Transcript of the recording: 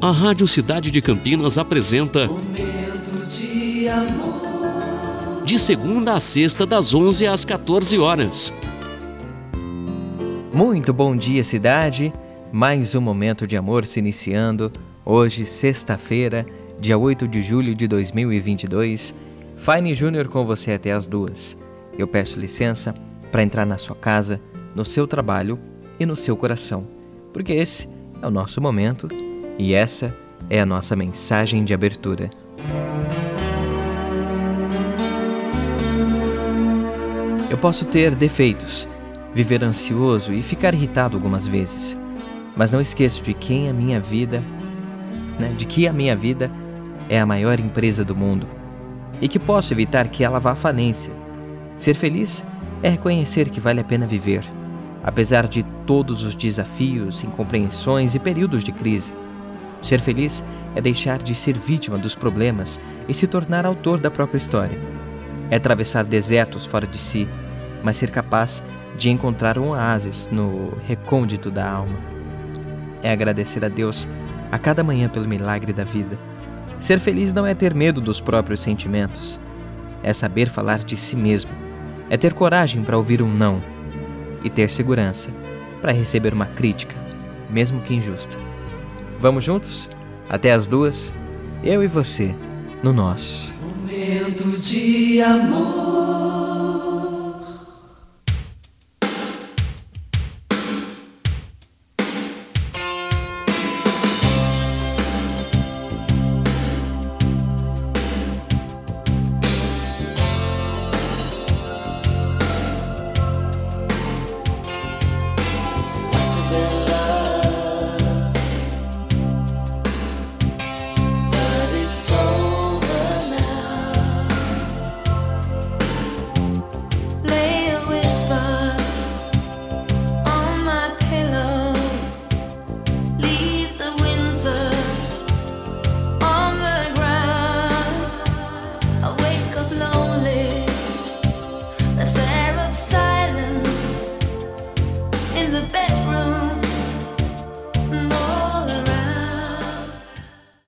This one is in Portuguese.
A Rádio Cidade de Campinas apresenta Momento de amor. De segunda a sexta, das 11 às 14 horas. Muito bom dia, cidade. Mais um momento de amor se iniciando. Hoje, sexta-feira, dia 8 de julho de 2022. Fine Júnior com você até as duas. Eu peço licença para entrar na sua casa, no seu trabalho e no seu coração, porque esse é o nosso momento e essa é a nossa mensagem de abertura. Eu posso ter defeitos, viver ansioso e ficar irritado algumas vezes, mas não esqueço de quem a minha vida, né, de que a minha vida é a maior empresa do mundo e que posso evitar que ela vá à falência. Ser feliz é reconhecer que vale a pena viver, apesar de todos os desafios, incompreensões e períodos de crise. Ser feliz é deixar de ser vítima dos problemas e se tornar autor da própria história. É atravessar desertos fora de si, mas ser capaz de encontrar um oásis no recôndito da alma. É agradecer a Deus a cada manhã pelo milagre da vida. Ser feliz não é ter medo dos próprios sentimentos, é saber falar de si mesmo, é ter coragem para ouvir um não e ter segurança para receber uma crítica, mesmo que injusta. Vamos juntos? Até as duas, eu e você, no nosso Momento de amor.